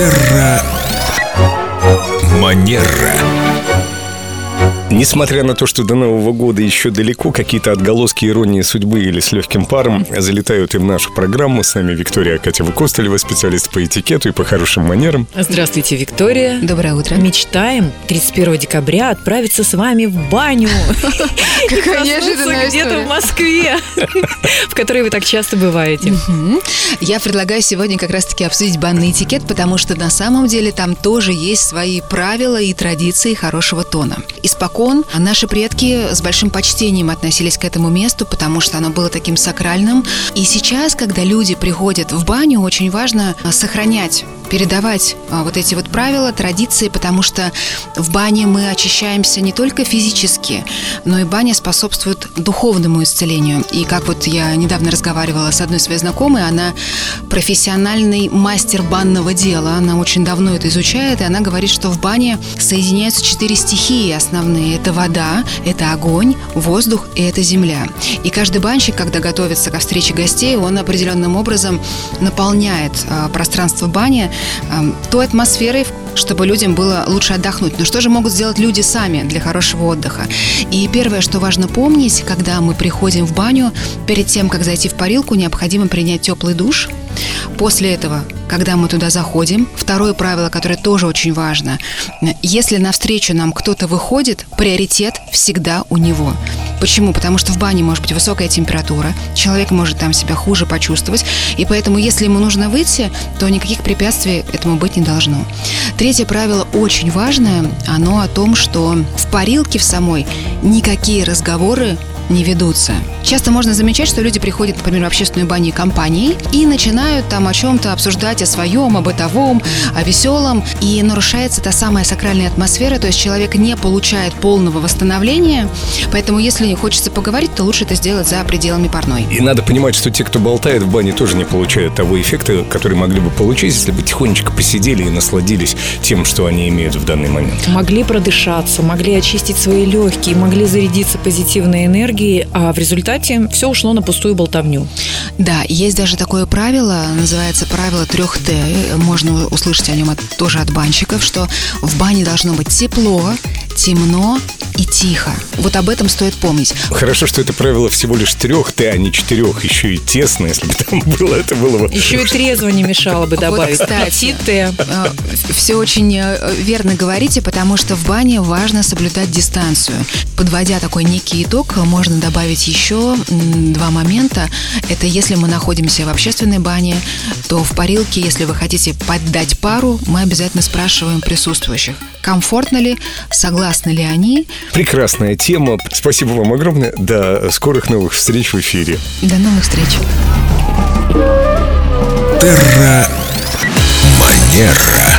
Терра Манера. Несмотря на то, что до Нового года еще далеко, какие-то отголоски иронии судьбы или с легким паром залетают и в нашу программу. С нами Виктория Акатьева Костылева, специалист по этикету и по хорошим манерам. Здравствуйте, Виктория. Доброе утро. Мечтаем 31 декабря отправиться с вами в баню. Какая неожиданная где-то в Москве, в которой вы так часто бываете. Я предлагаю сегодня как раз-таки обсудить банный этикет, потому что на самом деле там тоже есть свои правила и традиции хорошего тона. Испокон наши предки с большим почтением относились к этому месту, потому что оно было таким сакральным. И сейчас, когда люди приходят в баню, очень важно сохранять передавать а, вот эти вот правила, традиции, потому что в бане мы очищаемся не только физически, но и баня способствует духовному исцелению. И как вот я недавно разговаривала с одной своей знакомой, она профессиональный мастер банного дела, она очень давно это изучает, и она говорит, что в бане соединяются четыре стихии основные. Это вода, это огонь, воздух и это земля. И каждый банщик, когда готовится ко встрече гостей, он определенным образом наполняет а, пространство бани той атмосферой, чтобы людям было лучше отдохнуть. Но что же могут сделать люди сами для хорошего отдыха? И первое, что важно помнить, когда мы приходим в баню, перед тем, как зайти в парилку, необходимо принять теплый душ. После этого, когда мы туда заходим, второе правило, которое тоже очень важно, если навстречу нам кто-то выходит, приоритет всегда у него. Почему? Потому что в бане может быть высокая температура, человек может там себя хуже почувствовать, и поэтому, если ему нужно выйти, то никаких препятствий этому быть не должно. Третье правило очень важное, оно о том, что в парилке в самой никакие разговоры не ведутся. Часто можно замечать, что люди приходят, например, в общественную баню компании и начинают там о чем-то обсуждать, о своем, о бытовом, о веселом, и нарушается та самая сакральная атмосфера, то есть человек не получает полного восстановления, поэтому если не хочется поговорить, то лучше это сделать за пределами парной. И надо понимать, что те, кто болтает в бане, тоже не получают того эффекта, который могли бы получить, если бы тихонечко посидели и насладились тем, что они имеют в данный момент. Могли продышаться, могли очистить свои легкие, могли зарядиться позитивной энергией, энергии, а в результате все ушло на пустую болтовню. Да, есть даже такое правило, называется правило трех Т. Можно услышать о нем от, тоже от банщиков, что в бане должно быть тепло, темно и тихо. Вот об этом стоит помнить. Хорошо, что это правило всего лишь трех Т, а не четырех. Еще и тесно, если бы там было, это было бы... Еще и трезво не мешало бы добавить. Вот, кстати, Т. Э, все очень э, верно говорите, потому что в бане важно соблюдать дистанцию. Подводя такой некий итог, можно добавить еще два момента. Это если мы находимся в общественной бане, то в парилке, если вы хотите поддать пару, мы обязательно спрашиваем присутствующих, комфортно ли, согласны ли они. Прекрасная тема. Спасибо вам огромное. До скорых новых встреч в эфире. До новых встреч. Терра Манера.